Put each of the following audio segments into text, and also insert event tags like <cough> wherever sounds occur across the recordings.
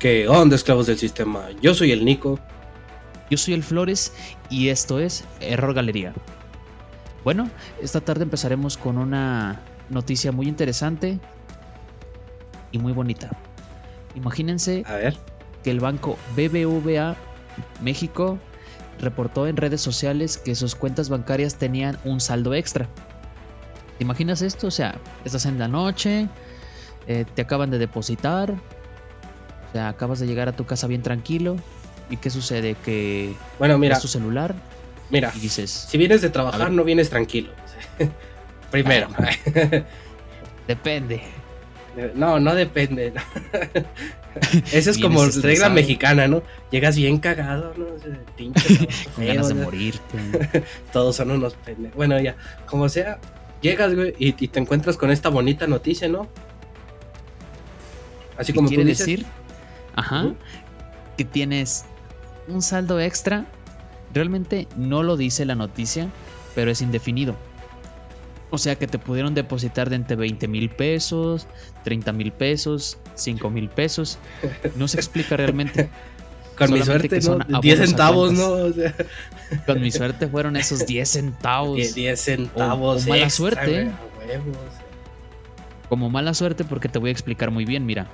¿Qué onda, esclavos del sistema? Yo soy el Nico. Yo soy el Flores y esto es Error Galería. Bueno, esta tarde empezaremos con una noticia muy interesante y muy bonita. Imagínense A ver. que el banco BBVA México reportó en redes sociales que sus cuentas bancarias tenían un saldo extra. ¿Te imaginas esto? O sea, estás en la noche, eh, te acaban de depositar, o sea, acabas de llegar a tu casa bien tranquilo. ¿Y qué sucede? Que Bueno, mira, tu celular mira. y dices, Si vienes de trabajar, no vienes tranquilo. <laughs> Primero. <laughs> depende. No, no depende. <laughs> Esa es como regla mexicana, ¿no? Llegas bien cagado, ¿no? Pinche Con ganas de morirte. Todos son unos pendejos. Bueno, ya, como sea, llegas, güey, y, y te encuentras con esta bonita noticia, ¿no? Así ¿Qué como tú dices. decir? Ajá. Que tienes un saldo extra. Realmente no lo dice la noticia, pero es indefinido. O sea que te pudieron depositar de entre 20 mil pesos, 30 mil pesos, 5 mil pesos. No se explica realmente. <laughs> Con mi suerte, que ¿no? son abonos 10 a centavos, ¿no? O sea, Con mi suerte fueron esos 10 <laughs> centavos. 10, 10 centavos. o mala extra, suerte. o. Como mala suerte porque te voy a explicar muy bien, mira.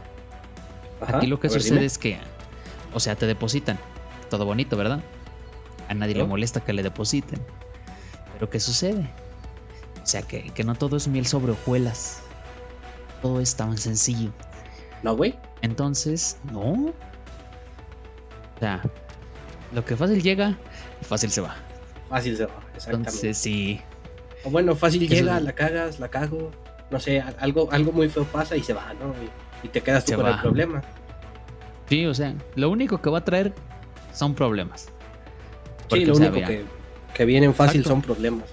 Ajá, Aquí lo que ver, sucede es que, o sea, te depositan. Todo bonito, ¿verdad? A nadie le molesta que le depositen. Pero ¿qué sucede? O sea, que, que no todo es miel sobre hojuelas. Todo es tan sencillo. No, güey. Entonces, no. O sea, lo que fácil llega, fácil se va. Fácil se va, exactamente. Entonces, sí. O bueno, fácil Eso llega, es- la cagas, la cago. No sé, algo, algo muy feo pasa y se va, ¿no? Y, y te quedas tú con va. el problema. Sí, o sea, lo único que va a traer son problemas. Porque, sí, lo o sea, único que, que vienen fácil Exacto. son problemas.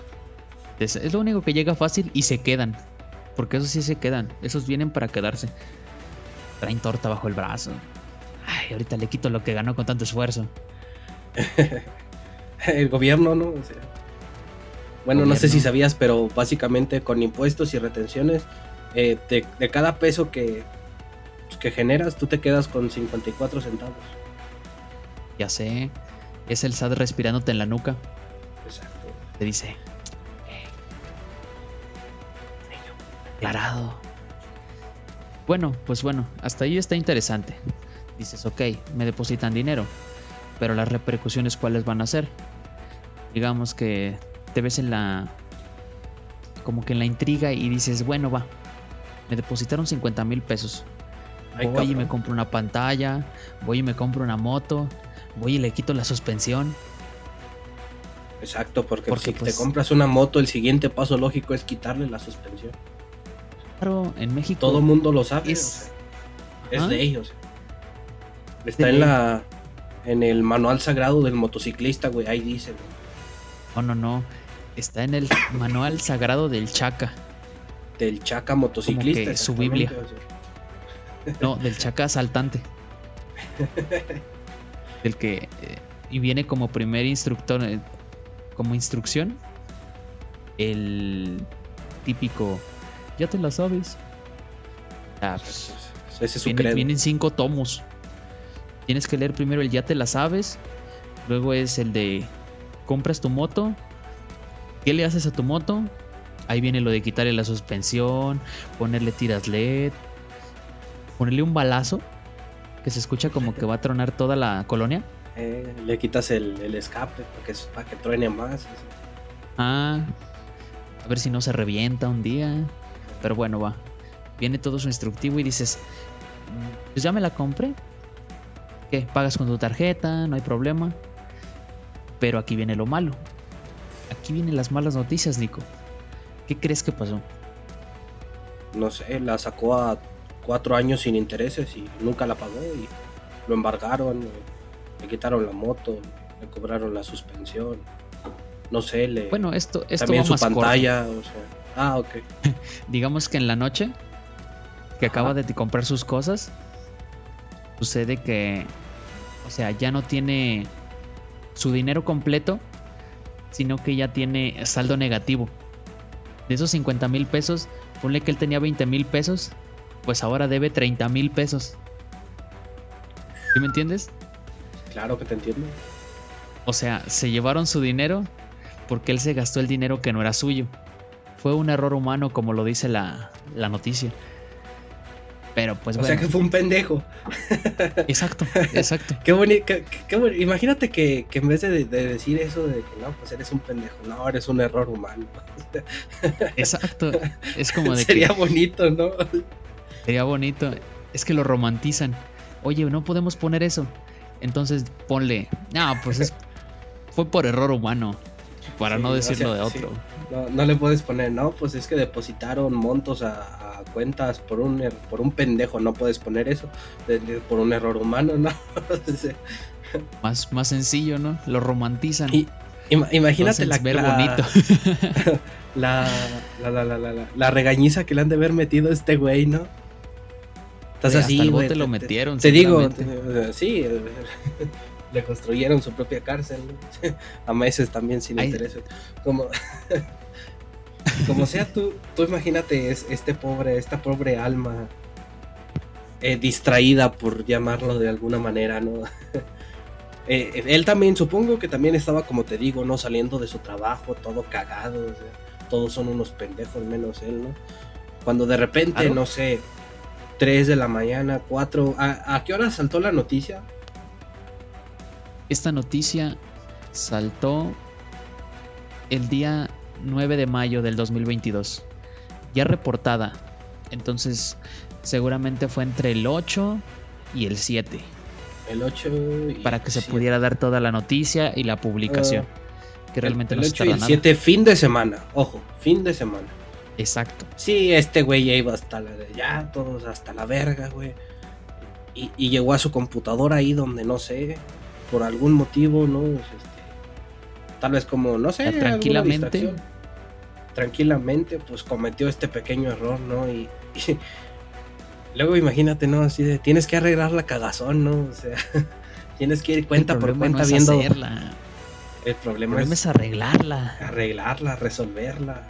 Es, es lo único que llega fácil y se quedan. Porque esos sí se quedan. Esos vienen para quedarse. Traen torta bajo el brazo. Ay, ahorita le quito lo que ganó con tanto esfuerzo. <laughs> el gobierno, ¿no? O sea, bueno, no sé si sabías, pero básicamente con impuestos y retenciones, eh, de, de cada peso que, pues, que generas, tú te quedas con 54 centavos. Ya sé. Es el SAT respirándote en la nuca. Exacto. Te dice. "Hey, Aclarado. Bueno, pues bueno, hasta ahí está interesante. Dices, ok, me depositan dinero. Pero las repercusiones, ¿cuáles van a ser? Digamos que te ves en la. como que en la intriga y dices, bueno, va. Me depositaron 50 mil pesos. Ay, voy y me compro una pantalla. Voy y me compro una moto. Voy y le quito la suspensión. Exacto, porque, Porque, si pues- te compras una moto, el siguiente paso lógico es quitarle la suspensión. Claro, en México. Todo el mundo lo sabe. es- o sea, es Ajá. ley, o sea. Está De en la en el manual sagrado del motociclista, güey, ahí dice, güey. No, no, no. Está en el manual sagrado del Chaca. del chaca motociclista. que su Biblia. o sea. No, del Chaca asaltante. Del que. eh, y viene como primer instructor. eh, como instrucción. El típico. Ya te la sabes. Ah, pues, Ese es su viene- vienen cinco tomos. Tienes que leer primero el ya te la sabes. Luego es el de compras tu moto. ¿Qué le haces a tu moto? Ahí viene lo de quitarle la suspensión, ponerle tiras LED, ponerle un balazo que se escucha como que va a tronar toda la colonia. Eh, le quitas el, el escape para que, para que truene más. Ah, a ver si no se revienta un día. Pero bueno, va. Viene todo su instructivo y dices, "Mm, pues ya me la compré. ¿Qué? Pagas con tu tarjeta, no hay problema. Pero aquí viene lo malo. Aquí vienen las malas noticias, Nico. ¿Qué crees que pasó? No sé, la sacó a cuatro años sin intereses y nunca la pagó y lo embargaron, le quitaron la moto, le cobraron la suspensión. No sé, le Bueno, esto, esto también va su más corto. pantalla, o sea. Ah, ok. <laughs> Digamos que en la noche que Ajá. acaba de comprar sus cosas, sucede que, o sea, ya no tiene su dinero completo, sino que ya tiene saldo negativo. De esos 50 mil pesos, ponle que él tenía 20 mil pesos, pues ahora debe 30 mil pesos. ¿Sí me entiendes? Claro que te entiendo. O sea, se llevaron su dinero porque él se gastó el dinero que no era suyo. Fue un error humano, como lo dice la, la noticia. Pero pues O sea que fue un pendejo. Exacto, <laughs> exacto. qué bonito. Imagínate que, que, en vez de, de, decir eso de que no, pues eres un pendejo, no, eres un error humano. exacto. Es como de <laughs> Sería bonito, ¿no? Sería bonito. Es que lo romantizan. Oye, no podemos poner eso. Entonces ponle. No, pues es, <laughs> fue por error humano. Para no decirlo de otro. No, no, le puedes poner, no, pues es que depositaron montos a, a cuentas por un, er, por un pendejo, no puedes poner eso, de, de, por un error humano, <laughs> ¿no? <laughs> más, más sencillo, ¿no? Lo romantizan. Y, ima, imagínate la, ver la, bonito. la, la, la, la, la, la, regañiza que le han de haber metido a este güey, ¿no? Estás así, hasta el lo metieron. Te digo, te- sí, <laughs> le construyeron su propia cárcel, ¿no? <laughs> a meses también sin Ay. intereses. Como, <laughs> como sea, tú, tú imagínate es, este pobre, esta pobre alma eh, distraída, por llamarlo de alguna manera, ¿no? Eh, él también, supongo que también estaba, como te digo, ¿no? Saliendo de su trabajo, todo cagado, o sea, todos son unos pendejos menos él, ¿no? Cuando de repente, no sé, 3 de la mañana, 4, ¿a, a qué hora saltó la noticia? Esta noticia saltó el día 9 de mayo del 2022. Ya reportada. Entonces, seguramente fue entre el 8 y el 7. El 8 y Para que se pudiera dar toda la noticia y la publicación. que realmente el, no el se 8 y el nada. 7, fin de semana, ojo, fin de semana. Exacto. Sí, este güey ya iba hasta la ya, todos hasta la verga, güey. Y, y llegó a su computadora ahí donde no sé, por algún motivo, ¿no? Pues, este, tal vez como, no sé, tranquilamente. Tranquilamente, pues cometió este pequeño error, ¿no? Y, <laughs> y luego imagínate, ¿no? Así de, tienes que arreglar la cagazón, ¿no? O sea, <laughs> tienes que ir cuenta el por cuenta no es viendo. hacerla. El El problema, problema es es arreglarla. arreglarla, resolverla.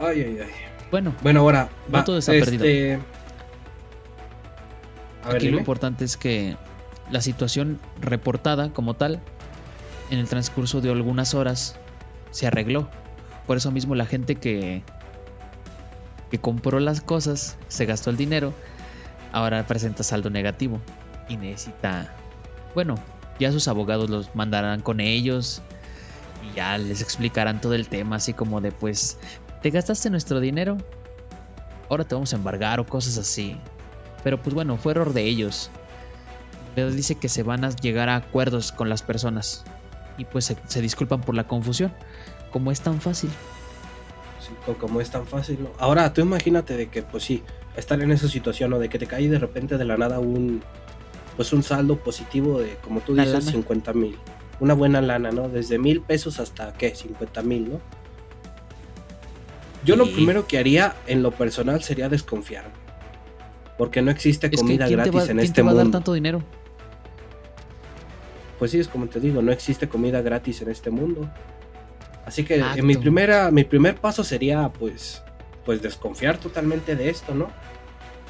Ay, ay, ay. Bueno, Bueno, ahora No todo está perdido. este... Ver, Aquí lo importante es que la situación reportada como tal, en el transcurso de algunas horas, se arregló. Por eso mismo la gente que, que compró las cosas, se gastó el dinero, ahora presenta saldo negativo y necesita, bueno, ya sus abogados los mandarán con ellos y ya les explicarán todo el tema, así como de pues, te gastaste nuestro dinero, ahora te vamos a embargar o cosas así. Pero pues bueno, fue error de ellos. Pero dice que se van a llegar a acuerdos con las personas. Y pues se, se disculpan por la confusión. Como es tan fácil. Sí, co- como es tan fácil. ¿no? Ahora, tú imagínate de que, pues sí, estar en esa situación, ¿no? De que te cae de repente de la nada un, pues un saldo positivo de, como tú dices, lana. 50 mil. Una buena lana, ¿no? Desde mil pesos hasta, ¿qué? 50 mil, ¿no? Yo lo primero que haría en lo personal sería desconfiar. Porque no existe Es que comida ¿quién gratis va, en quién este te va a dar mundo. tanto dinero? Pues sí, es como te digo, no existe comida gratis en este mundo. Así que en mi primera, mi primer paso sería pues, pues desconfiar totalmente de esto, ¿no?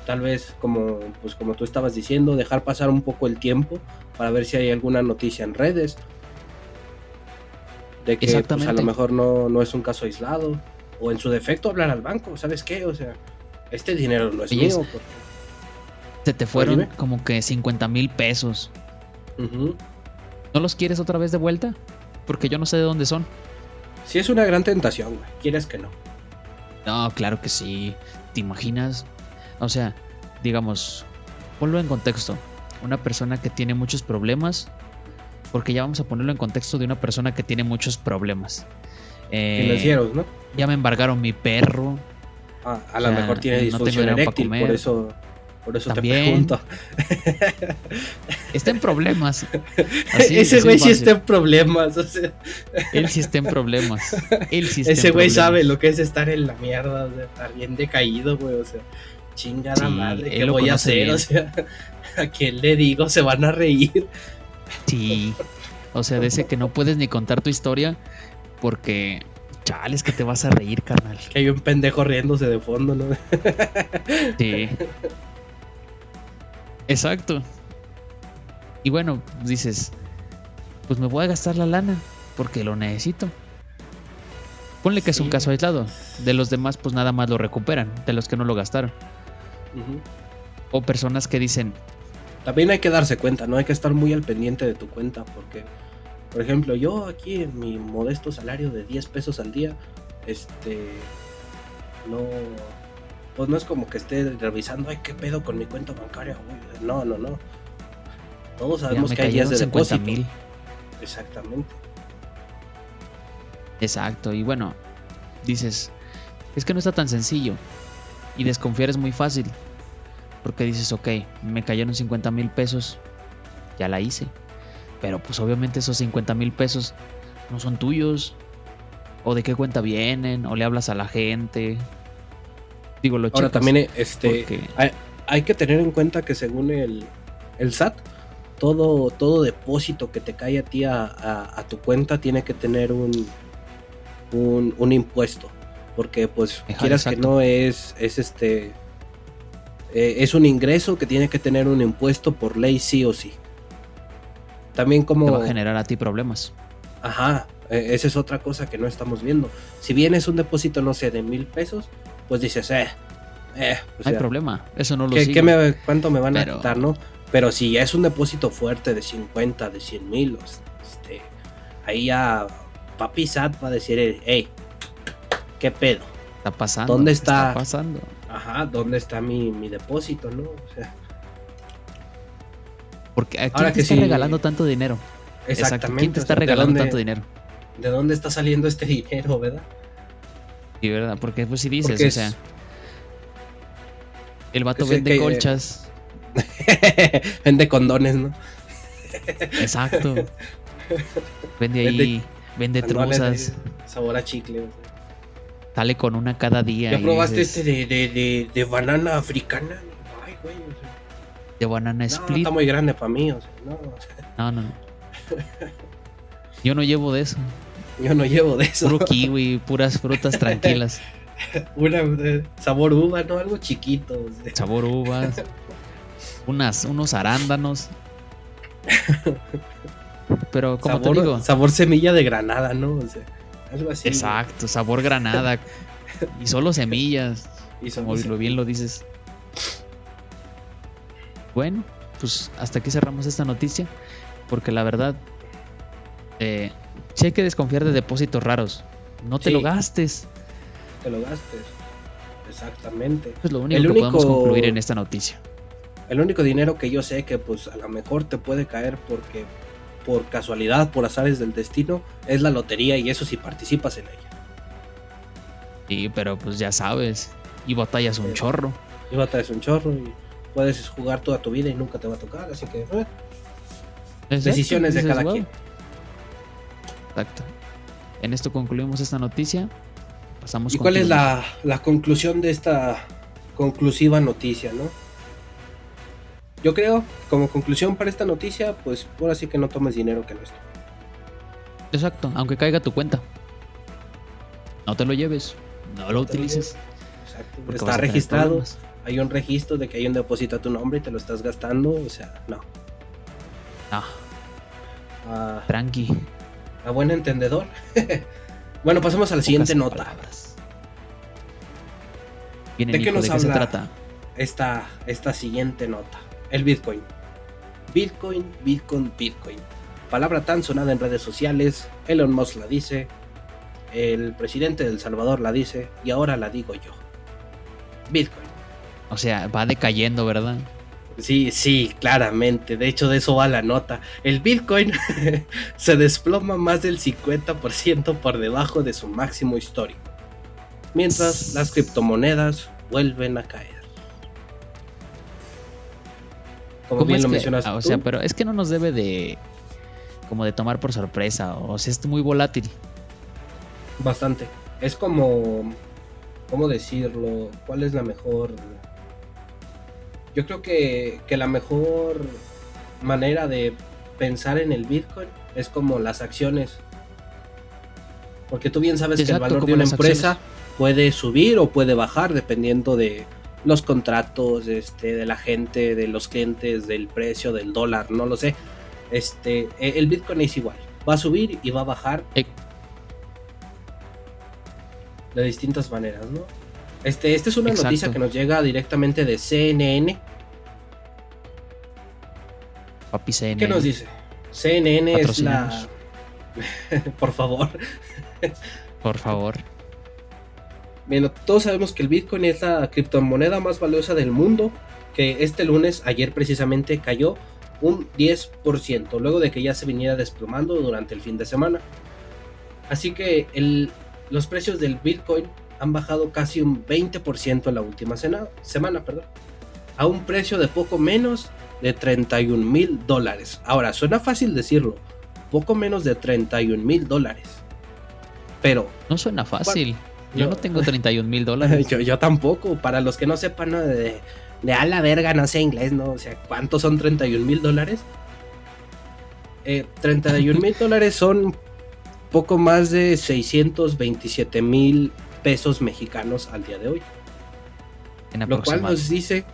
Tal vez como, pues como tú estabas diciendo, dejar pasar un poco el tiempo para ver si hay alguna noticia en redes. De que pues, a lo mejor no, no es un caso aislado. O en su defecto hablar al banco, ¿sabes qué? O sea, este dinero no es Oye, mío. porque- Se te fueron como que 50 mil pesos. ¿No los quieres otra vez de vuelta? Porque yo no sé de dónde son. Sí es una gran tentación, güey. Quieres que no. No, claro que sí. ¿Te imaginas? O sea, digamos, ponlo en contexto. Una persona que tiene muchos problemas. Porque ya vamos a ponerlo en contexto de una persona que tiene muchos problemas. Eh, Financieros, ¿no? Ya me embargaron mi perro. Ah, a lo mejor tiene no tengo disfunción dinero pa' eréctil, por eso, por eso te También. pregunto. Está en problemas. <laughs> Así- Ese güey sí está en problemas. o sea, Él sí está en problemas. Él sí está ese güey sabe lo que es estar en la mierda, o sea, estar bien decaído, güey. O sea, chingada Sí, madre, ¿qué voy a hacer? bien. O sea, ¿a quién le digo? Se van a reír. Sí. O sea, de ese que no puedes ni contar tu historia porque. Chales, que te vas a reír, carnal. Que hay un pendejo riéndose de fondo, ¿no? <laughs> Sí. Exacto. Y bueno, dices, pues me voy a gastar la lana porque lo necesito. Ponle que es un caso aislado. De los demás, pues nada más lo recuperan, de los que no lo gastaron. O personas que dicen, También hay que darse cuenta, no hay que estar muy al pendiente de tu cuenta, porque, por ejemplo, yo aquí en mi modesto salario de 10 pesos al día, este, no, pues no es como que esté revisando, ay, qué pedo con mi cuenta bancaria, güey. No, no, no. Todos sabemos que hay días de 50 depósito. mil. Exactamente. Exacto, y bueno, dices, es que no está tan sencillo. Y desconfiar es muy fácil. Porque dices, ok, me cayeron 50 mil pesos, ya la hice. Pero pues obviamente esos 50 mil pesos no son tuyos. O de qué cuenta vienen, o le hablas a la gente. Digo, lo Ahora también, este, porque- hay, hay que tener en cuenta que según el, el SAT, todo, todo depósito que te cae a ti a, a- a tu cuenta tiene que tener un, un, un impuesto. Porque pues quieras que no es, es este eh, es un ingreso que tiene que tener un impuesto por ley sí o sí. También como te va a generar a ti problemas. Ajá, eh, esa es otra cosa que no estamos viendo. Si bien es un depósito, no sé, de mil pesos, pues dices, eh, eh, o No hay sea, problema, eso no lo ¿qué- sigue. qué me- ¿cuánto me van Pero- a quitar, no? Pero si es un depósito fuerte de 50, de 100 mil, este, ahí ya Papi Sat va a decir, hey, ¿qué pedo? Está pasando. ¿Dónde está? pasando. Ajá, ¿dónde está mi, mi depósito, no? O sea, Porque ¿a Ahora quién te que está sí- regalando tanto dinero? Exacto. ¿Quién te o está sea, ¿de regalando dónde- tanto dinero? ¿De dónde está saliendo este <laughs> dinero, verdad? Sí, ¿verdad? Porque pues si dices, Porque o es- sea, el vato vende que- colchas. <laughs> Vende condones, ¿no? Exacto. <laughs> Vende ahí, Vende truzas, sabor a chicle. o sea. sale con una cada día. ¿Ya probaste dices, este de, de, de, de banana africana? Ay, güey. o sea, de banana no, split? está muy grande para mí. O sea, no, No, no, no. Yo no llevo de eso. yo no llevo de eso. Puro kiwi, puras frutas tranquilas. <laughs> Una de sabor uva, ¿no? Algo chiquito. o sea. Sabor uvas. Unas, unos arándanos. Pero como te digo, sabor semilla de granada, ¿no? O sea, algo así. exacto, sabor granada. <laughs> Y solo semillas. Y Como lo bien lo dices. Bueno, pues hasta aquí cerramos esta noticia. Porque la verdad, eh, sí hay que desconfiar de depósitos raros. No te Sí. lo gastes. que lo gastes. Exactamente. Es lo único El que podemos único- concluir en esta noticia. El único dinero que yo sé que pues a lo mejor te puede caer porque por casualidad, por azares del destino, es la lotería y eso si participas en ella. Sí, pero pues ya sabes. Y batallas un chorro. Y batallas un chorro y puedes jugar toda tu vida y nunca te va a tocar, así que eh, decisiones de cada "Wow". quien. Exacto. En esto concluimos esta noticia. Pasamos ¿Y cuál es la, la conclusión de esta conclusiva noticia, no? Yo creo, como conclusión para esta noticia, pues ahora sí que no tomes dinero que no es. Exacto, aunque caiga tu cuenta. No te lo lleves. No lo No utilices. Exacto. Está registrado, problemas. Hay un registro de que hay un depósito a tu nombre y te lo estás gastando, o sea, no. No, A, tranqui. a buen entendedor. <laughs> bueno, pasemos a la siguiente Pocas nota. palabras. Bien, ¿De qué nos ¿de qué se habla? trata? Esta, esta siguiente nota. El Bitcoin. Bitcoin, Bitcoin, Bitcoin. Palabra tan sonada en redes sociales. Elon Musk la dice. El presidente de El Salvador la dice. Y ahora la digo yo. Bitcoin. O sea, va decayendo, ¿verdad? Sí, sí, claramente. De hecho, de eso va la nota. El Bitcoin <laughs> se desploma más del 50% por debajo de su máximo histórico. Mientras las criptomonedas vuelven a caer. Como ¿Cómo bien lo mencionas ah, o tú, sea, pero es que no nos debe de como de tomar por sorpresa, o sea, es muy volátil. bastante. Es como, ¿cómo decirlo? ¿Cuál es la mejor? Yo creo que, que la mejor manera de pensar en el Bitcoin es como las acciones. Porque tú bien sabes que el valor de una empresa puede subir o puede bajar dependiendo de, los contratos este, de la gente, de los clientes, del precio, del dólar, no lo sé. Este, e, el Bitcoin es igual. Va a subir y va a bajar Eh, de distintas maneras, ¿no? Este, esta es una Exacto. noticia que nos llega directamente de CNN. Papi CNN. ¿Qué nos dice? CNN es la... <laughs> Por favor. Por favor. Bien, todos sabemos que el Bitcoin es la criptomoneda más valiosa del mundo, que este lunes, ayer precisamente, cayó un 10%, luego de que ya se viniera desplomando durante el fin de semana. Así que el- los precios del Bitcoin han bajado casi un 20% en la última semana, perdón, a un precio de poco menos de 31 mil dólares. Ahora, suena fácil decirlo, poco menos de 31 mil dólares. Pero No suena fácil. Yo No. no tengo <laughs> 31 mil <laughs> dólares. yo, yo tampoco. Para los que no sepan ¿no? de, de a la verga, no sé inglés, ¿no? O sea, ¿cuántos son 31 mil dólares? Eh, 31 mil <laughs> dólares son poco más de 627 mil pesos mexicanos al día de hoy. En Lo cual nos dice,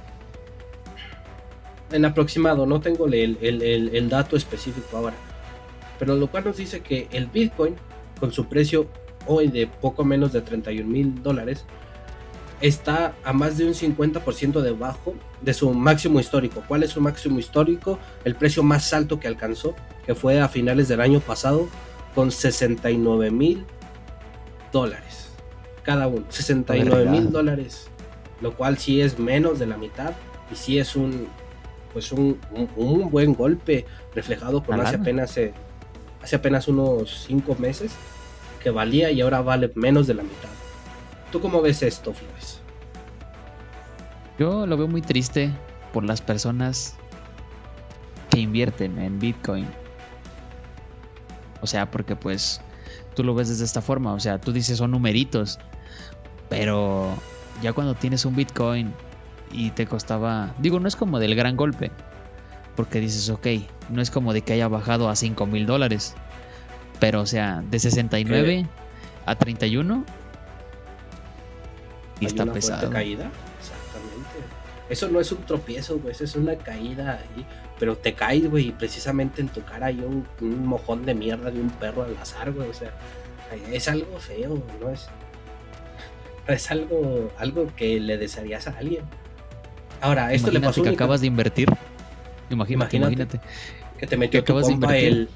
en aproximado, no tengo el, el- el- el dato específico ahora, pero lo cual nos dice que el Bitcoin, con su precio hoy de poco menos de 31 mil dólares, está a más de un 50% debajo de su máximo histórico. ¿Cuál es su máximo histórico? El precio más alto que alcanzó, que fue a finales del año pasado, con 69 mil dólares. Cada uno, 69 mil dólares. Lo cual sí es menos de la mitad y sí es un pues un, un- un buen golpe reflejado La hace apenas eh, hace apenas unos 5 meses que valía y ahora vale menos de la mitad. ¿Tú cómo ves esto, Flores? Yo lo veo muy triste por las personas que invierten en Bitcoin. O sea, porque pues tú lo ves desde esta forma. O sea, tú dices son numeritos. Pero ya cuando tienes un Bitcoin y te costaba... Digo, no es como del gran golpe. Porque dices, ok, no es como de que haya bajado a 5 mil dólares. Pero o sea, de 69 a 31. Y Hay está una pesado. caída. Exactamente. Eso no es un tropiezo, güey. Eso es una caída ahí. Pero te caes, güey, y precisamente en tu cara hay un, un mojón de mierda de un perro al azar, güey. O sea, es algo feo, ¿no? Es, <laughs> es algo, algo que le desearías a alguien. Ahora, esto le Imagínate pasó que acabas de invertir. Imagínate, Imagínate. que te metió que tu compa el,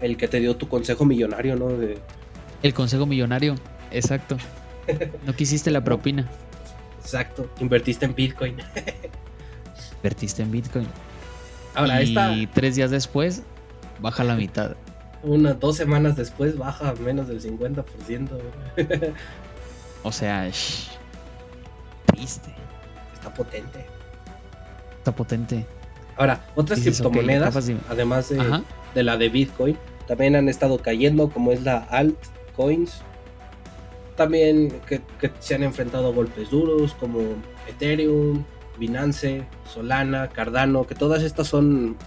el que te dio tu consejo millonario, ¿no? De, El consejo millonario, exacto. No quisiste la <laughs> propina, exacto, invertiste en Bitcoin. <laughs> invertiste en Bitcoin. Ahora, y esta, tres días después, baja la mitad. unas dos semanas después, baja menos del 50%. güey. <laughs> O sea, shh, triste. Está potente. Está potente. Ahora, otras Dices, criptomonedas, además de, de la de Bitcoin, también han estado cayendo, como es la altcoins. También que, que se han enfrentado a golpes duros, como Ethereum, Binance, Solana, Cardano, que todas estas son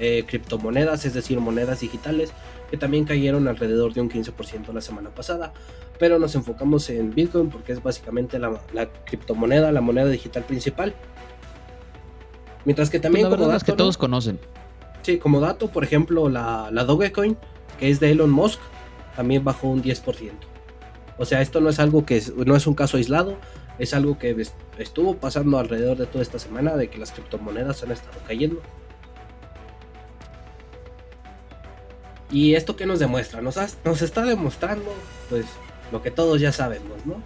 eh, criptomonedas, es decir, monedas digitales, que también cayeron alrededor de un 15% la semana pasada. Pero nos enfocamos en Bitcoin porque es básicamente la, la criptomoneda, la moneda digital principal. Mientras que Pues también la como es que dato, ¿no? todos conocen. Sí, como dato, por ejemplo, la, la Dogecoin, que es de Elon Musk, también bajó un 10%. O sea, esto no es algo que es, no es un caso aislado, es algo que es- estuvo pasando alrededor de toda esta semana, de que las criptomonedas han estado cayendo. ¿Y esto qué nos demuestra? Nos, has- nos está demostrando, pues, lo que todos ya sabemos, ¿no?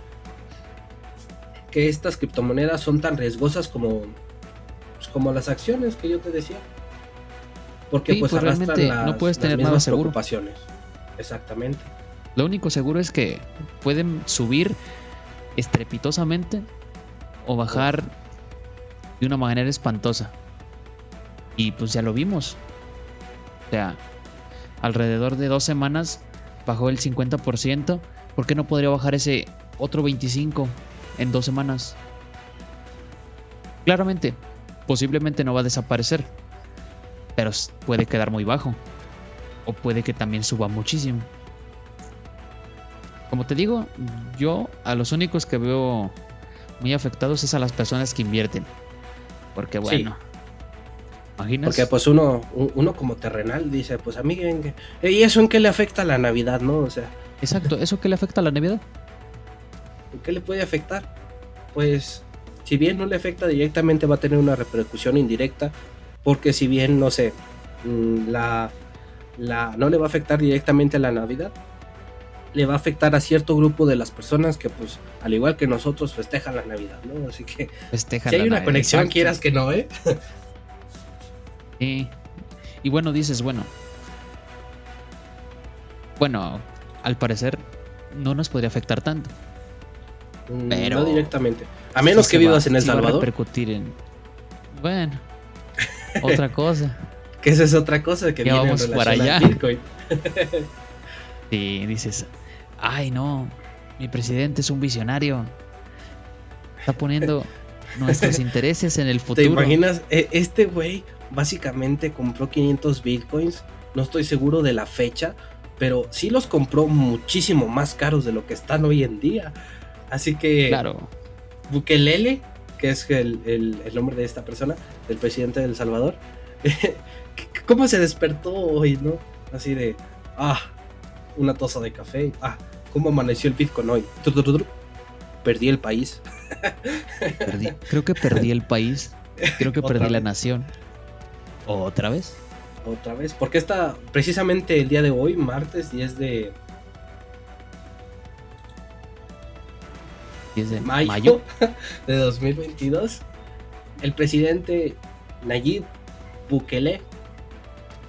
Que estas criptomonedas son tan riesgosas como, pues, como las acciones que yo te decía. Porque Sí, pues, pues, realmente las, no puedes tener nada seguro. preocupaciones. Exactamente. Lo único seguro es que pueden subir estrepitosamente o bajar de una manera espantosa. Y pues ya lo vimos. O sea, alrededor de dos semanas bajó el 50%. ¿Por qué no podría bajar ese otro 25% en dos semanas? Claramente, posiblemente no va a desaparecer. Pero puede quedar muy bajo. O puede que también suba muchísimo. Como te digo, yo a los únicos que veo muy afectados es a las personas que invierten. Porque bueno, ¿imaginas? Porque pues uno, uno como terrenal dice, pues a mí, ¿y eso en qué le afecta a la Navidad, no? O sea... Exacto, ¿eso qué le afecta a la Navidad? ¿En qué le puede afectar? Pues si bien no le afecta directamente va a tener una repercusión indirecta, porque si bien, no sé, mm, la, la, no le va a afectar directamente a la Navidad, le va a afectar a cierto grupo de las personas que, pues, al igual que nosotros, festejan la Navidad, ¿no? Así que si hay una conexión, quieras que no, ¿eh? Sí. Y bueno, dices, bueno. Bueno, al parecer no nos podría afectar tanto. Mm, Pero no directamente. A menos que vivas en El Salvador. Va a repercutir en. Bueno, <laughs> otra cosa. que esa es otra cosa que viene vamos para allá. Bitcoin. <laughs> sí, dices, ay no, mi presidente es un visionario. Está poniendo <laughs> nuestros intereses en el futuro. ¿Te imaginas? E, este güey básicamente compró 500 bitcoins. No estoy seguro de la fecha, pero sí los compró muchísimo más caros de lo que están hoy en día. Así que. Claro. Bukelele, que es el, el, nombre de esta persona, del presidente del Salvador. <laughs> ¿Cómo se despertó hoy, no? Así de. Ah, una taza de café. Ah, ¿cómo amaneció el Bitcoin hoy? Perdí el país. <laughs> creo que perdí el país. Creo que perdí la nación. ¿Otra vez? Otra vez. Porque está precisamente el día de hoy, martes 10 de, de mayo, <laughs> de 2022, el presidente Nayib Bukele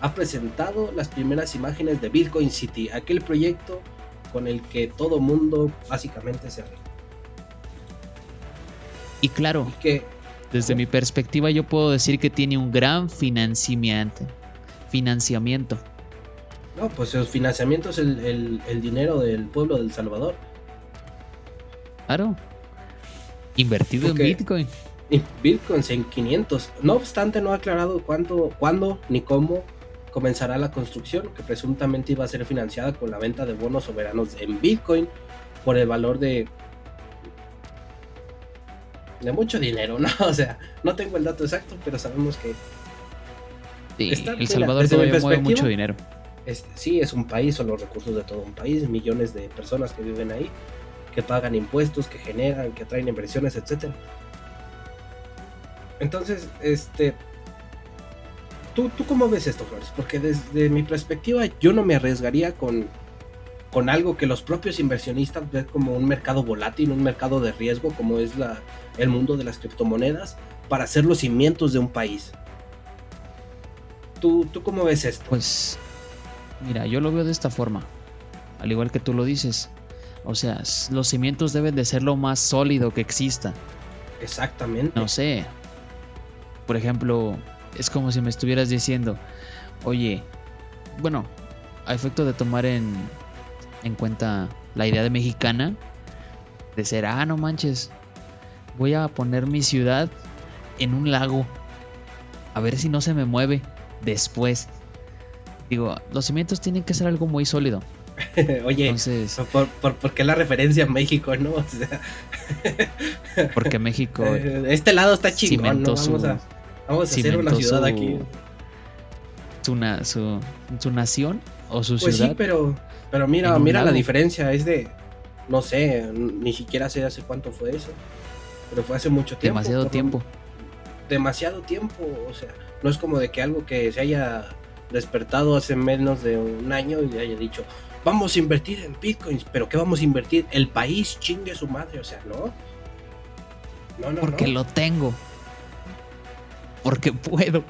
ha presentado las primeras imágenes de Bitcoin City, aquel proyecto con el que todo mundo básicamente se ríe. Y claro, que, desde mi perspectiva yo puedo decir que tiene un gran financiamiento. Financiamiento. No, pues el financiamiento es el, el dinero del pueblo del Salvador. Claro. Invertido en Bitcoin. Bitcoins en 500. No obstante, no ha aclarado cuánto, cuándo ni cómo comenzará la construcción, que presuntamente iba a ser financiada con la venta de bonos soberanos en Bitcoin por el valor de de mucho dinero, ¿no? <laughs> O sea, no tengo el dato exacto, pero sabemos que El Salvador todavía mueve mucho dinero. sí, es un país, son los recursos de todo un país, millones de personas que viven ahí que pagan impuestos, que generan, que traen inversiones, etc. Entonces, este, ¿tú, ¿tú cómo ves esto, Flores? Porque desde mi perspectiva yo no me arriesgaría con, con algo que los propios inversionistas ven como un mercado volátil, un mercado de riesgo, como es la, el mundo de las criptomonedas, para hacer los cimientos de un país. ¿Tú, ¿Tú cómo ves esto? Pues, mira, yo lo veo de esta forma. Al igual que tú lo dices, o sea, los cimientos deben de ser lo más sólido que exista. Exactamente. No sé. Por ejemplo, es como si me estuvieras diciendo, oye, bueno, a efecto de tomar en, en cuenta la idea de mexicana, de ser, ah, no manches, voy a poner mi ciudad en un lago, a ver si no se me mueve después. Digo, los cimientos tienen que ser algo muy sólido. <laughs> Oye, por, qué la referencia a México, no? <laughs> porque México. <laughs> Este lado está chingón, ¿no? Vamos a, vamos a hacer una ciudad aquí. Su, su, nación o su pues ciudad. sí, pero, pero mira, mira la diferencia. Es de. No sé, ni siquiera sé hace cuánto fue eso. Pero fue hace mucho tiempo. Demasiado tiempo. demasiado tiempo. O sea, no es como de que algo que se haya despertado hace menos de un año y haya dicho, vamos a invertir en bitcoins, pero ¿qué vamos a invertir? El país chingue su madre, o sea, ¿no? No, no, Porque lo tengo. Porque puedo.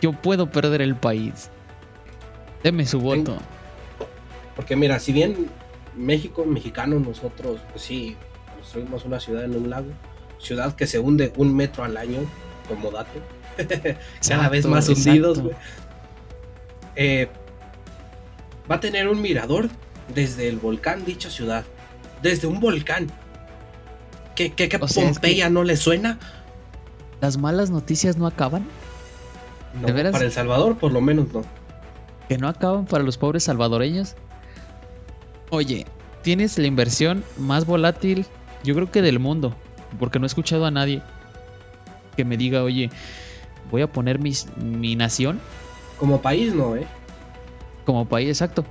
Yo puedo perder el país. Deme su voto. Porque mira, si bien México, mexicanos, nosotros, pues sí, construimos una ciudad en un lago, ciudad que se hunde un metro al año, como dato, <laughs> cada vez más hundidos, güey. Eh, va a tener un mirador desde el volcán dicha ciudad. Desde un volcán. ¿Qué, qué, Pompeya no le suena? ¿Las malas noticias no acaban? No, Para El Salvador, por lo menos no. ¿Que no acaban para los pobres salvadoreños? Oye, tienes la inversión más volátil Yo creo que del mundo, porque no he escuchado a nadie que me diga, oye, voy a poner mi nación. Como país no, ¿eh? Como país, exacto.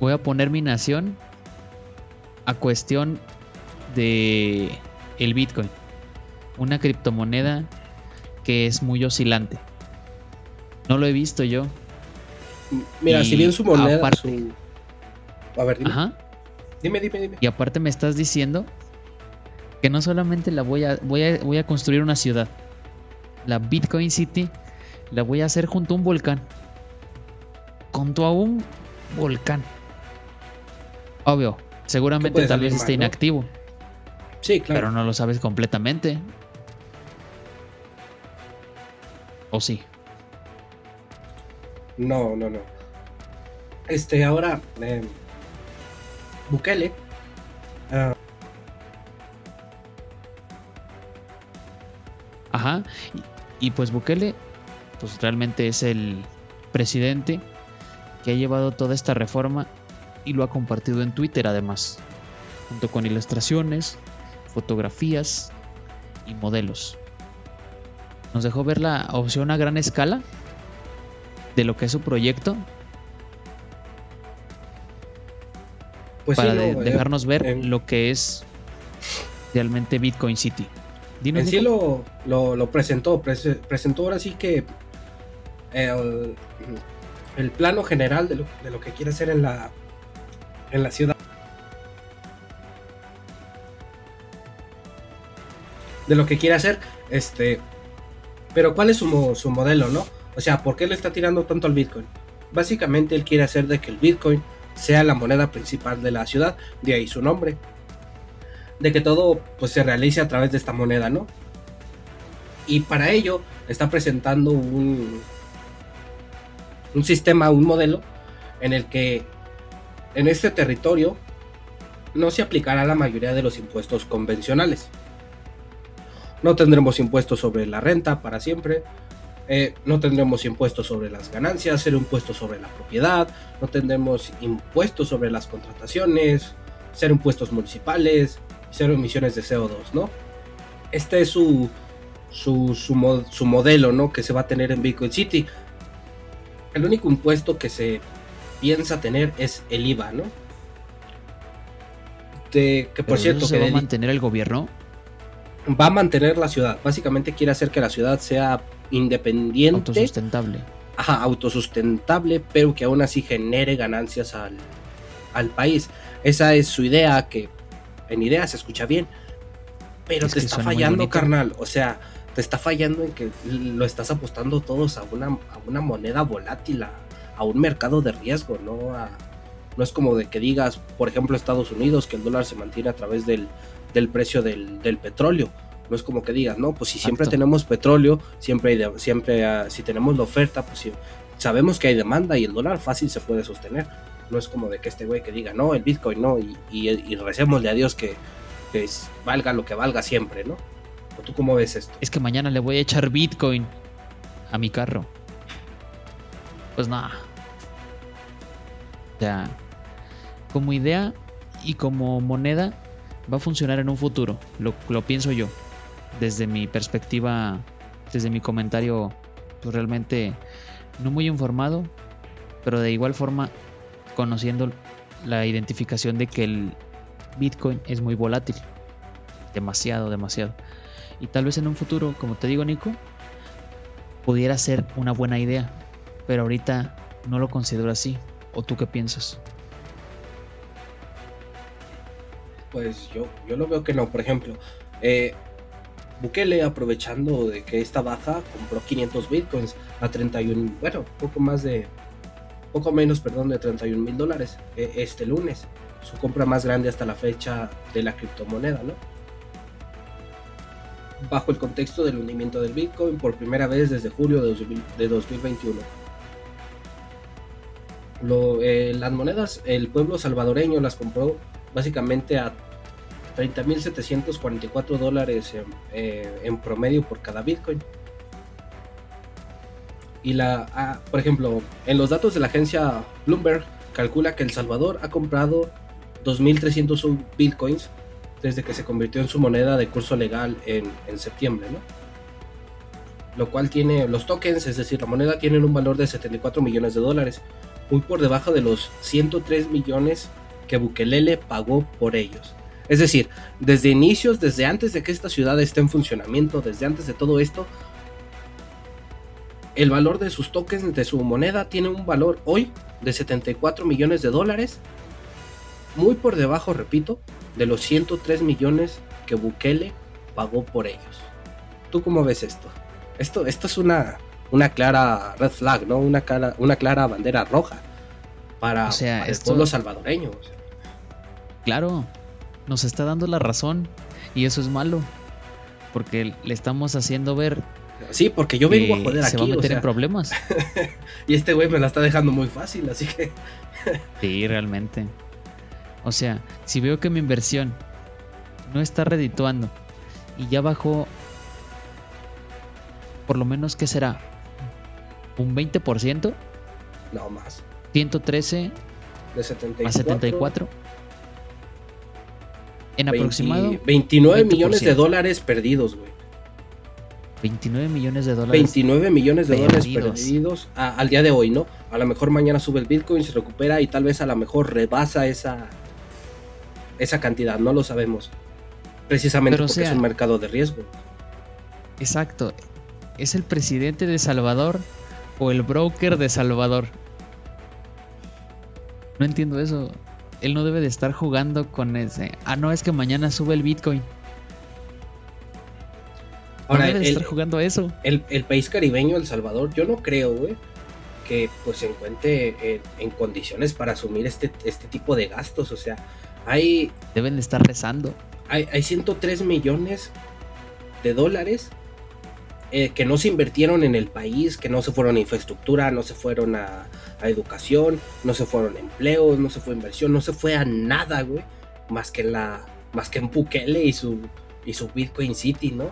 Voy a poner mi nación a cuestión de el Bitcoin. Una criptomoneda que es muy oscilante. No lo he visto yo. Mira, si bien su moneda. A ver, dime. Ajá. Dime, dime, dime. Y aparte me estás diciendo que no solamente la voy a, voy a, voy a construir una ciudad. La Bitcoin City la voy a hacer junto a un volcán. Junto a un volcán. Obvio, seguramente tal vez esté inactivo. Sí, claro. Pero no lo sabes completamente. ¿O sí? No, no, no. Este, ahora, eh, Bukele. Ah. Ajá. Y, pues Bukele, pues realmente es el presidente que ha llevado toda esta reforma y lo ha compartido en Twitter además, junto con ilustraciones, fotografías y modelos. Nos dejó ver la opción a gran escala de lo que es su proyecto. Pues para eh, dejarnos ver lo que es realmente Bitcoin City. en sí lo, lo, presentó, presentó ahora sí que el, el plano general de lo, de lo, que quiere hacer en la, en la ciudad. De lo que quiere hacer, este, pero ¿cuál es su, su modelo, no? O sea, ¿por qué le está tirando tanto al Bitcoin? Básicamente él quiere hacer de que el Bitcoin sea la moneda principal de la ciudad, de ahí su nombre. De que todo pues se realice a través de esta moneda, ¿no? Y para ello está presentando un, un sistema, un modelo en el que en este territorio no se aplicará la mayoría de los impuestos convencionales. No tendremos impuestos sobre la renta para siempre, eh, no tendremos impuestos sobre las ganancias, cero impuestos sobre la propiedad, no tendremos impuestos sobre las contrataciones, cero impuestos municipales, cero emisiones de CO2, ¿no? Este es su, su, su, modelo, ¿no? Que se va a tener en Bitcoin City. El único impuesto que se piensa tener es el IVA, ¿no? De, que por cierto... ¿Se va a mantener el gobierno? Va a mantener la ciudad. Básicamente quiere hacer que la ciudad sea independiente. Autosustentable. Ajá, autosustentable, pero que aún así genere ganancias al, al país. Esa es su idea, que en idea se escucha bien, pero te está fallando, carnal. O sea, te está fallando en que lo estás apostando todos a una, a una moneda volátil, a, un mercado de riesgo, ¿no? no es como de que digas, por ejemplo, Estados Unidos, que el dólar se mantiene a través del, del precio del, del petróleo no es como que digas, no, pues si siempre tenemos petróleo, siempre hay siempre ah, si tenemos la oferta, pues si, sabemos que hay demanda y el dólar fácil se puede sostener. No es como de que este güey que diga, no, el Bitcoin no, y, y, recémosle a Dios que, valga lo que valga siempre, ¿no? ¿O tú cómo ves esto? Es que mañana le voy a echar Bitcoin a mi carro. Pues nada. O sea, como idea y como moneda va a funcionar en un futuro, lo, lo pienso yo desde mi perspectiva, desde mi comentario, pues realmente no muy informado, pero de igual forma conociendo la identificación de que el Bitcoin es muy volátil. Demasiado, demasiado. Y tal vez en un futuro, como te digo Nico, pudiera ser una buena idea. Pero ahorita no lo considero así. ¿O tú qué piensas? Pues yo, yo lo veo que no. Por ejemplo, eh, Bukele, aprovechando de que esta baja, compró 500 bitcoins a 31, bueno, poco más de, poco menos, perdón, de 31 mil dólares e, este lunes. Su compra más grande hasta la fecha de la criptomoneda, ¿no? Bajo el contexto del hundimiento del Bitcoin por primera vez desde julio de 2021. Eh, las monedas, el pueblo salvadoreño las compró básicamente a 30.744 dólares eh, en, promedio por cada Bitcoin. Y la, ah, por ejemplo, en los datos de la agencia Bloomberg calcula que El Salvador ha comprado 2.300 Bitcoins desde que se convirtió en su moneda de curso legal en, en septiembre, ¿no? Lo cual tiene los tokens, es decir, la moneda tienen un valor de 74 millones de dólares, muy por debajo de los 103 millones que Bukelele pagó por ellos. Es decir, desde inicios, desde antes de que esta ciudad esté en funcionamiento, desde antes de todo esto, el valor de sus tokens, de su moneda, tiene un valor hoy de 74 millones de dólares, muy por debajo, repito, de los 103 millones que Bukele pagó por ellos. ¿Tú cómo ves esto? Esto, esto es una, una clara red flag, ¿no? Una, una clara bandera roja para, el pueblo salvadoreño. Claro, nos está dando la razón y eso es malo. Porque le estamos haciendo ver. Sí, porque yo vengo a joder aquí. Se va a meter en problemas. <laughs> y este güey me la está dejando muy fácil, así que. sí, realmente. O sea, si veo que mi inversión no está redituando y ya bajó. Por lo menos, ¿qué será? ¿Un 20%? No más. 113 de 74. a 74 en aproximado 29 millones de dólares perdidos, güey. 29 millones de dólares. 29 millones de dólares perdidos al día de hoy, ¿no? A lo mejor mañana sube el Bitcoin, se recupera y tal vez a lo mejor rebasa esa, esa cantidad, no lo sabemos. Precisamente porque es un mercado de riesgo. Exacto. ¿Es el presidente de Salvador o el broker de Salvador? No entiendo eso él no debe de estar jugando con ese. Ah, no, es que mañana sube el Bitcoin. Ahora, no debe de estar jugando eso. El, país caribeño, El Salvador, yo no creo, güey, que pues se encuentre en, condiciones para asumir este, este tipo de gastos. O sea, hay. Deben de estar rezando. Hay, hay 103 millones de dólares eh, que no se invirtieron en el país, que no se fueron a infraestructura, no se fueron a, educación, no se fueron a empleos, no se fue a inversión, no se fue a nada, güey, más que en la, más que en Pukele y su, y su Bitcoin City, ¿no?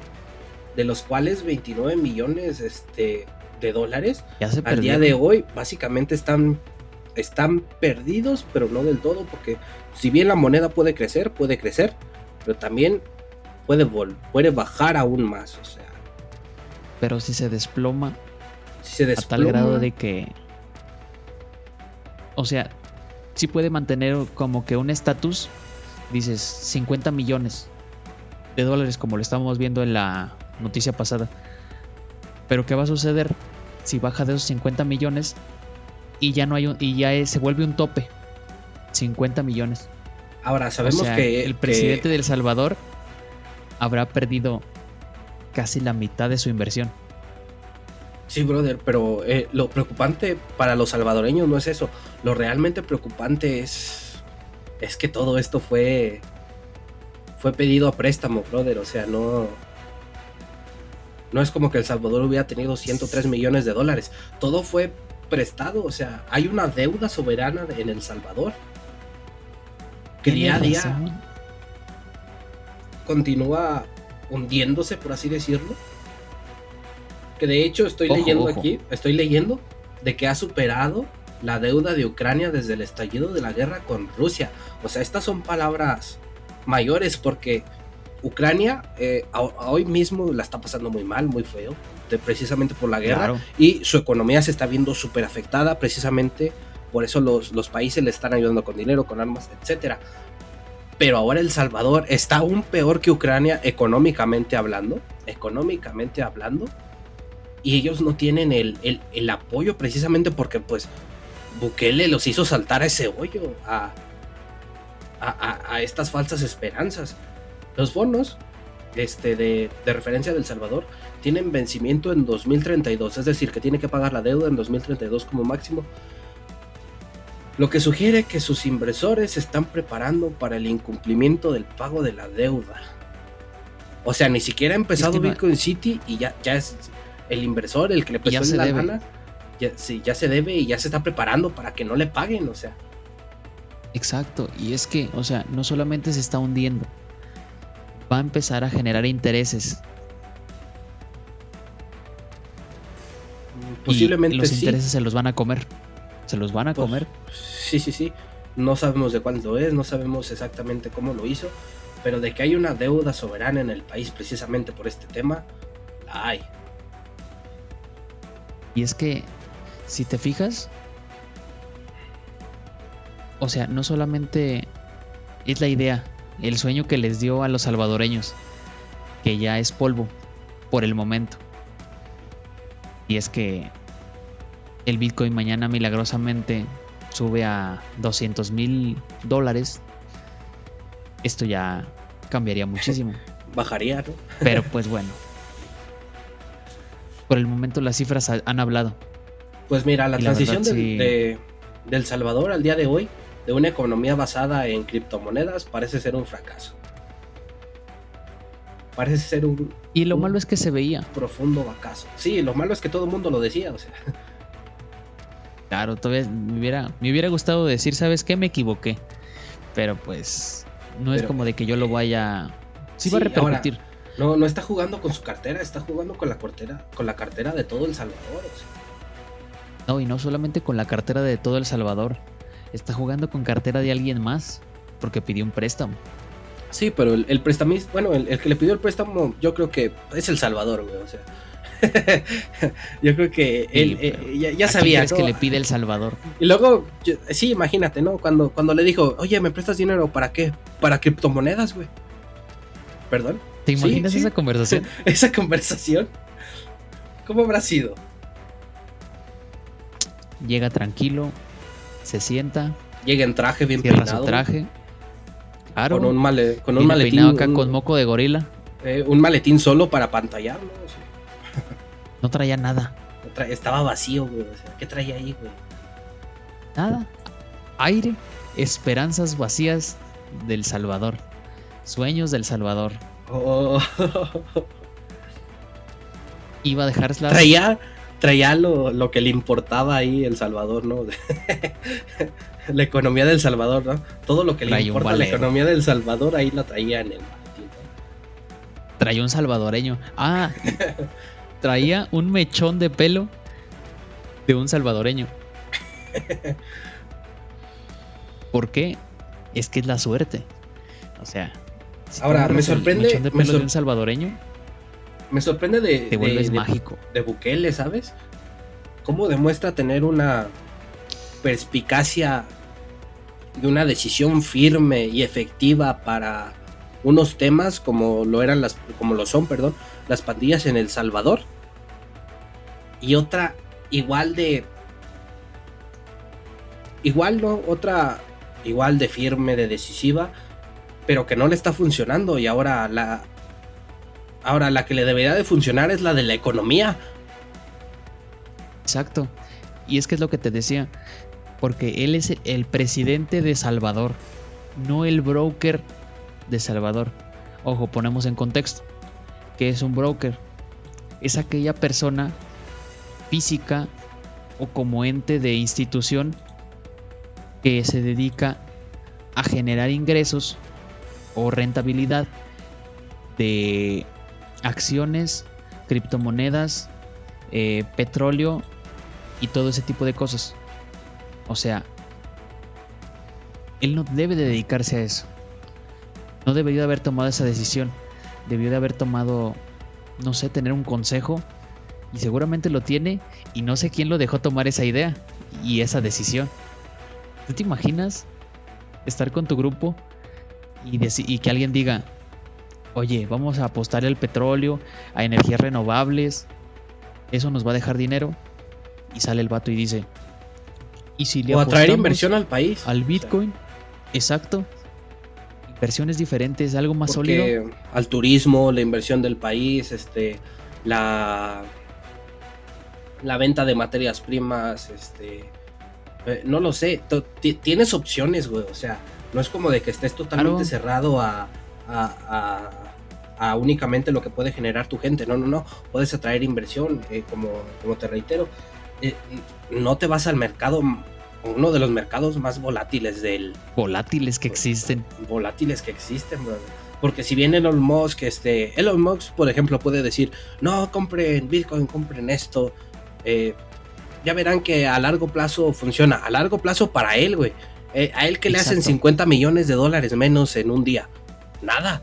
De los cuales 29 millones este, de dólares al día de hoy básicamente están, están perdidos, pero no del todo, porque si bien la moneda puede crecer, puede crecer, pero también puede, puede bajar aún más, o sea pero si se desploma, si se desploma a tal grado de que. O sea, si puede mantener como que un estatus, dices 50 millones de dólares, como lo estábamos viendo en la noticia pasada. Pero ¿qué va a suceder si baja de esos 50 millones y ya no hay un, y ya se vuelve un tope? 50 millones. Ahora sabemos que el presidente de El Salvador habrá perdido casi la mitad de su inversión. Sí, brother, pero eh, lo preocupante para los salvadoreños no es eso. Lo realmente preocupante es, es que todo esto fue, fue pedido a préstamo, brother. O sea, no, no es como que El Salvador hubiera tenido 103 millones de dólares. Todo fue prestado. O sea, hay una deuda soberana en El Salvador. Que día a día continúa hundiéndose, por así decirlo. Que de hecho estoy leyendo aquí, estoy leyendo de que ha superado la deuda de Ucrania desde el estallido de la guerra con Rusia. O sea, estas son palabras mayores porque Ucrania eh, hoy mismo la está pasando muy mal, muy feo, precisamente por la guerra. Y su economía se está viendo súper afectada precisamente por eso los, los, países le están ayudando con dinero, con armas, etcétera pero ahora El Salvador está aún peor que Ucrania económicamente hablando, económicamente hablando, y ellos no tienen el, apoyo precisamente porque pues Bukele los hizo saltar a ese hoyo, a, a, estas falsas esperanzas. Los bonos este, de, de referencia del Salvador tienen vencimiento en 2032, es decir, que tiene que pagar la deuda en 2032 como máximo lo que sugiere que sus inversores se están preparando para el incumplimiento del pago de la deuda. O sea, ni siquiera ha empezado Bitcoin City y ya, ya es el inversor el que le prestó la gana. Ya, sí, ya se debe y ya se está preparando para que no le paguen, o sea. Exacto, y es que, o sea, no solamente se está hundiendo, va a empezar a generar intereses. Posiblemente los intereses se los van a comer. ¿Se los van a pues, comer? Sí, sí, sí. No sabemos de cuándo es, no sabemos exactamente cómo lo hizo, Pero de que hay una deuda soberana en el país precisamente por este tema, la hay. Y es que, si te fijas, o sea, no solamente es la idea, el sueño que les dio a los salvadoreños, que ya es polvo por el momento. Y es que el Bitcoin mañana milagrosamente sube a 200 mil dólares. Esto ya cambiaría <laughs> muchísimo. Bajaría, ¿no? Pero <laughs> pues bueno. Por el momento las cifras han hablado. Pues mira, la transición de, del Salvador al día de hoy, de una economía basada en criptomonedas, parece ser un fracaso. Parece ser un... Y lo malo es que se veía. Profundo fracaso. Sí, lo malo es que todo el mundo lo decía, o sea. Claro, todavía me hubiera, me hubiera gustado decir, ¿sabes qué? Me equivoqué. Pero pues no es como de que yo lo vaya... Sí, va a repercutir. no, no está jugando con su cartera, está jugando con la cartera, con la cartera de todo El Salvador. No, y no solamente con la cartera de todo El Salvador. Está jugando con cartera de alguien más porque pidió un préstamo. Sí, pero el, el prestamista, bueno, el, el, que le pidió el préstamo, yo creo que es El Salvador, güey. O sea, <laughs> yo creo que él eh, ya, sabía. Es que le pide El Salvador. Y luego, sí, imagínate, ¿no? Cuando, cuando le dijo, oye, ¿me prestas dinero para qué? Para criptomonedas, güey. ¿Perdón? ¿Te imaginas esa conversación? <laughs> esa conversación. ¿Cómo habrá sido? Llega tranquilo, se sienta. Llega en traje bien cierra su traje. Con un, male, con un maletín. acá con moco de gorila. Eh, un maletín solo para pantallarlo. <laughs> No traía nada. estaba vacío, güey. ¿qué traía ahí, güey? Nada. Aire, esperanzas vacías del Salvador. Sueños del Salvador. Oh. Iba a dejarla. Traía, traía lo, que le importaba ahí El Salvador, ¿no? <laughs> la economía del Salvador, ¿no? Todo lo que le importa la economía del Salvador, ahí la traía en el Traía un salvadoreño. Ah, traía un mechón de pelo de un salvadoreño. <laughs> ¿Por qué? Es que es la suerte. O sea, ahora me sorprende. de pelo de un salvadoreño. Me sorprende de. Te vuelves mágico. De, Bukele, ¿sabes? ¿Cómo demuestra tener una perspicacia de una decisión firme y efectiva para unos temas como lo eran las como lo son, perdón, las pandillas en El Salvador y otra igual de igual no otra igual de firme de decisiva pero que no le está funcionando y ahora la ahora la que le debería de funcionar es la de la economía. Exacto. Y es que es lo que te decía porque él es el presidente de Salvador no el broker de Salvador. Ojo ponemos en contexto que es un broker es aquella persona física o como ente de institución que se dedica a generar ingresos o rentabilidad de acciones, criptomonedas, eh, petróleo y todo ese tipo de cosas. O sea, él no debe de dedicarse a eso. No debería de haber tomado esa decisión. Debió de haber tomado, no sé, tener un consejo y seguramente lo tiene y no sé quién lo dejó tomar esa idea y esa decisión. ¿Tú te imaginas estar con tu grupo y, y que alguien diga, oye, vamos a apostar al petróleo, a energías renovables, eso nos va a dejar dinero? Y sale el vato y dice, ¿y si le o atraer inversión al país? Al Bitcoin, exacto. Inversiones diferentes, algo más sólido. Al turismo, la inversión del país, este, la la venta de materias primas, este, eh, no lo sé, tienes opciones, güey, o sea, no es como de que estés totalmente cerrado a, a, únicamente lo que puede generar tu gente, no, no, no, puedes atraer inversión, eh, como, como te reitero, eh, no te vas al mercado, uno de los mercados más volátiles del... Volátiles que existen. Volátiles que existen, Porque si bien Elon Musk, este, Elon Musk, por ejemplo, puede decir, no, compren Bitcoin, compren esto, eh, ya verán que a largo plazo funciona. A largo plazo para él, güey. Eh, a él que le hacen 50 millones de dólares menos en un día. nada.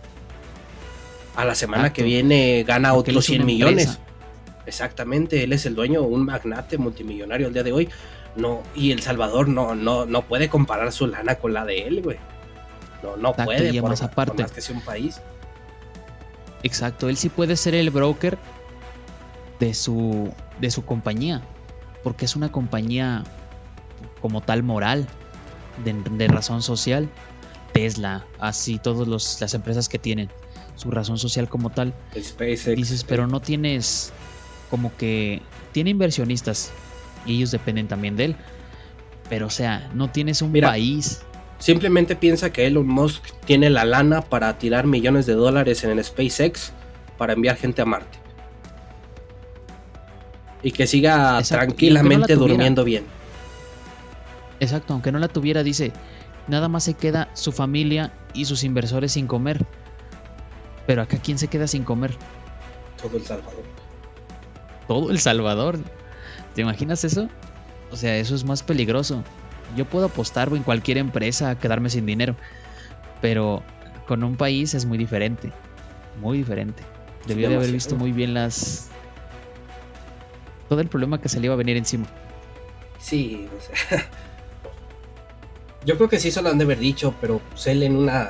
A la semana que viene gana otros 100 millones. Exactamente, él es el dueño, un magnate multimillonario el día de hoy. No, y El Salvador no, no, no puede comparar su lana con la de él, güey. No, no puede, por, más aparte. que sea un país. Exacto, él sí puede ser el broker de su, de su compañía, porque es una compañía como tal moral, de, razón social. Tesla, así todas las empresas que tienen su razón social como tal. SpaceX. Dices, pero no tienes como que tiene inversionistas y ellos dependen también de él. Pero o sea, no tienes un país. Simplemente piensa que Elon Musk tiene la lana para tirar millones de dólares en el SpaceX para enviar gente a Marte. Y que siga tranquilamente durmiendo bien. Exacto, aunque no la tuviera, dice, nada más se queda su familia y sus inversores sin comer. Pero acá, ¿quién se queda sin comer? Todo El Salvador. Todo El Salvador. ¿Te imaginas eso? O sea, eso es más peligroso. Yo puedo apostar en cualquier empresa a quedarme sin dinero. Pero con un país es muy diferente. Muy diferente. Debió de haber visto muy bien las. Todo el problema que se le iba a venir encima. Sí, o sea. <laughs> Yo creo que sí se lo han de haber dicho, pero pues él en una.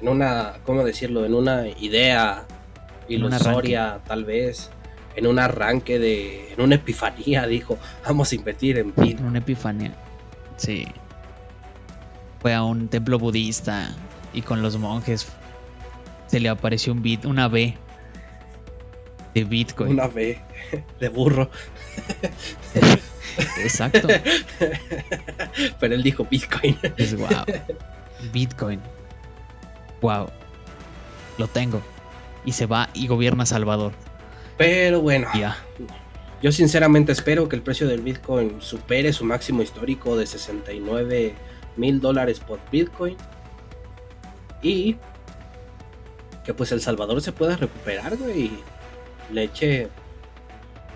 En una. ¿Cómo decirlo? En una idea ilusoria, tal vez en un arranque de, en una epifanía, <laughs> dijo, vamos a invertir en En una epifanía, sí. Fue a un templo budista y con los monjes se le apareció un bit, una B de Bitcoin. Una B de burro. <laughs> Exacto. <laughs> Pero él dijo Bitcoin. Es wow. Bitcoin. Wow. Lo tengo. Y se va y gobierna Salvador. Pero bueno, yo sinceramente espero que el precio del Bitcoin supere su máximo histórico de 69 mil dólares por Bitcoin. Y que pues El Salvador se pueda recuperar, güey. Y le eche.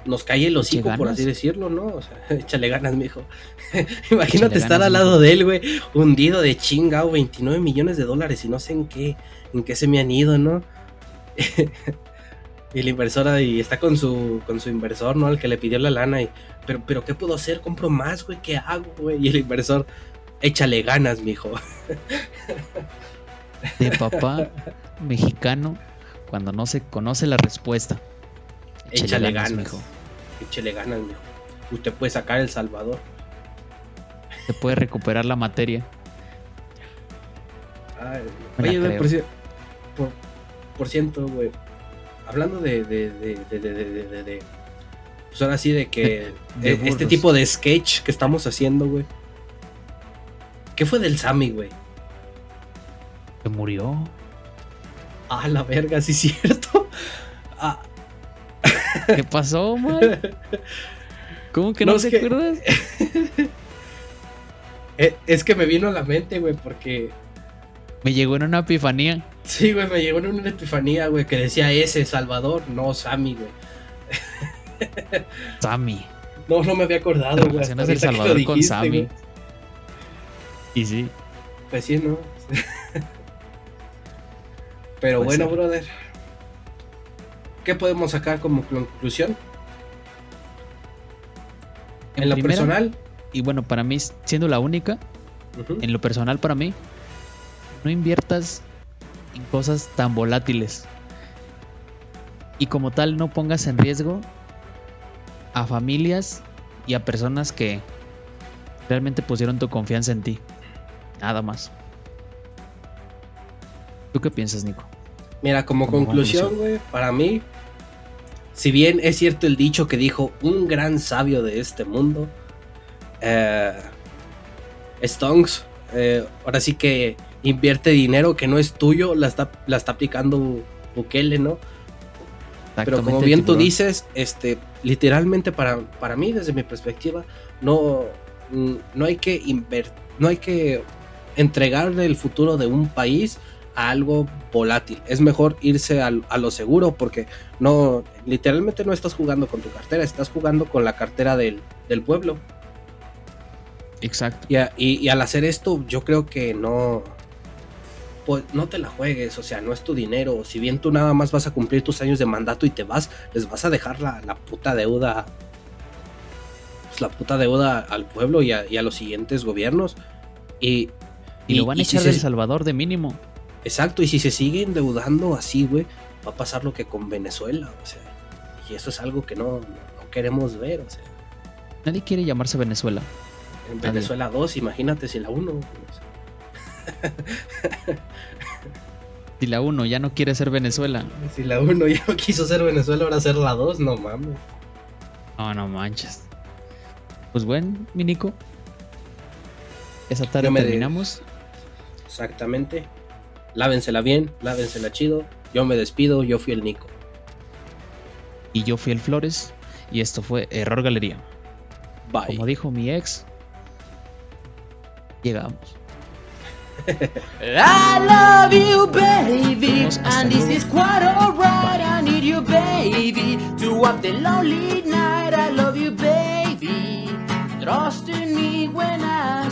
Nos cae el hocico, por así decirlo, ¿no? O sea, <laughs> échale ganas, mijo. <laughs> Imagínate estar al lado de él, güey, hundido de chingao, 29 millones de dólares y no sé en qué, en qué se me han ido, ¿no? <laughs> Y la inversora y está con su, con su inversor, ¿no? Al que le pidió la lana y, pero, pero ¿qué puedo hacer? Compro más, güey, ¿qué hago, güey? Y el inversor, échale ganas, mijo. De papá mexicano, cuando no se conoce la respuesta. Échale, ganas, mijo. Échale ganas, mijo. Usted puede sacar El Salvador. Se puede recuperar la materia. Ay, oye, por, por, por ciento, güey hablando de, de, de, pues ahora sí, de que e, este tipo de sketch que estamos haciendo, güey. ¿Qué fue del Sammy, güey? Se murió. Ah, la verga, sí es cierto. <laughs> Ah. ¿Qué pasó, man? ¿Cómo que no, se acuerdas? <laughs> Eh, es que me vino a la mente, güey, porque me llegó en una epifanía. Sí, güey, me llegó en una epifanía, güey, que decía ese, Salvador, no Sammy, güey. <laughs> Sammy. No, no me había acordado, güey. es El Salvador con Sammy. Y sí. Pues sí, ¿no? <laughs> Pero bueno, brother. ¿Qué podemos sacar como conclusión? En, lo personal. Y bueno, para mí, siendo la única, en lo personal para mí, no inviertas en cosas tan volátiles. Y como tal, no pongas en riesgo a familias y a personas que realmente pusieron tu confianza en ti. Nada más. ¿Tú qué piensas, Nico? Mira, como, conclusión, güey, para mí, si bien es cierto el dicho que dijo un gran sabio de este mundo, eh, Stonks, eh, ahora sí que invierte dinero que no es tuyo, la está, la está aplicando Bukele, ¿no? Pero como bien tú dices, este, literalmente para, para mí, desde mi perspectiva, no, no hay que no hay que entregarle el futuro de un país a algo volátil. Es mejor irse a, lo seguro porque no, literalmente no estás jugando con tu cartera, estás jugando con la cartera del, pueblo. Exacto. y, y, al hacer esto, yo creo que no, pues no te la juegues, o sea, no es tu dinero. Si bien tú nada más vas a cumplir tus años de mandato y te vas, les vas a dejar la, la puta deuda. Pues la puta deuda al pueblo y a, y a los siguientes gobiernos. Y, Y, lo van a si echar del se- Salvador de mínimo. Exacto, y si se sigue endeudando así, güey, va a pasar lo que con Venezuela, o sea. Y eso es algo que no, no queremos ver, o sea. Nadie quiere llamarse Venezuela. En Nadie. Venezuela 2, imagínate si la 1. Si la uno ya no quiere ser Venezuela. Si la 1 ya no quiso ser Venezuela, ahora ser la 2, no mames. No, no manches. Pues bueno, mi Nico. Esa tarde de- terminamos. Exactamente. Lávensela bien, lávensela chido. Yo me despido, yo fui el Nico. Y yo fui el Flores. Y esto fue Error Galería. Bye. Como dijo mi ex. Llegamos. <laughs> I love you, baby, and this is quite alright. I need you, baby, to walk the lonely night. I love you, baby. Trust in me when I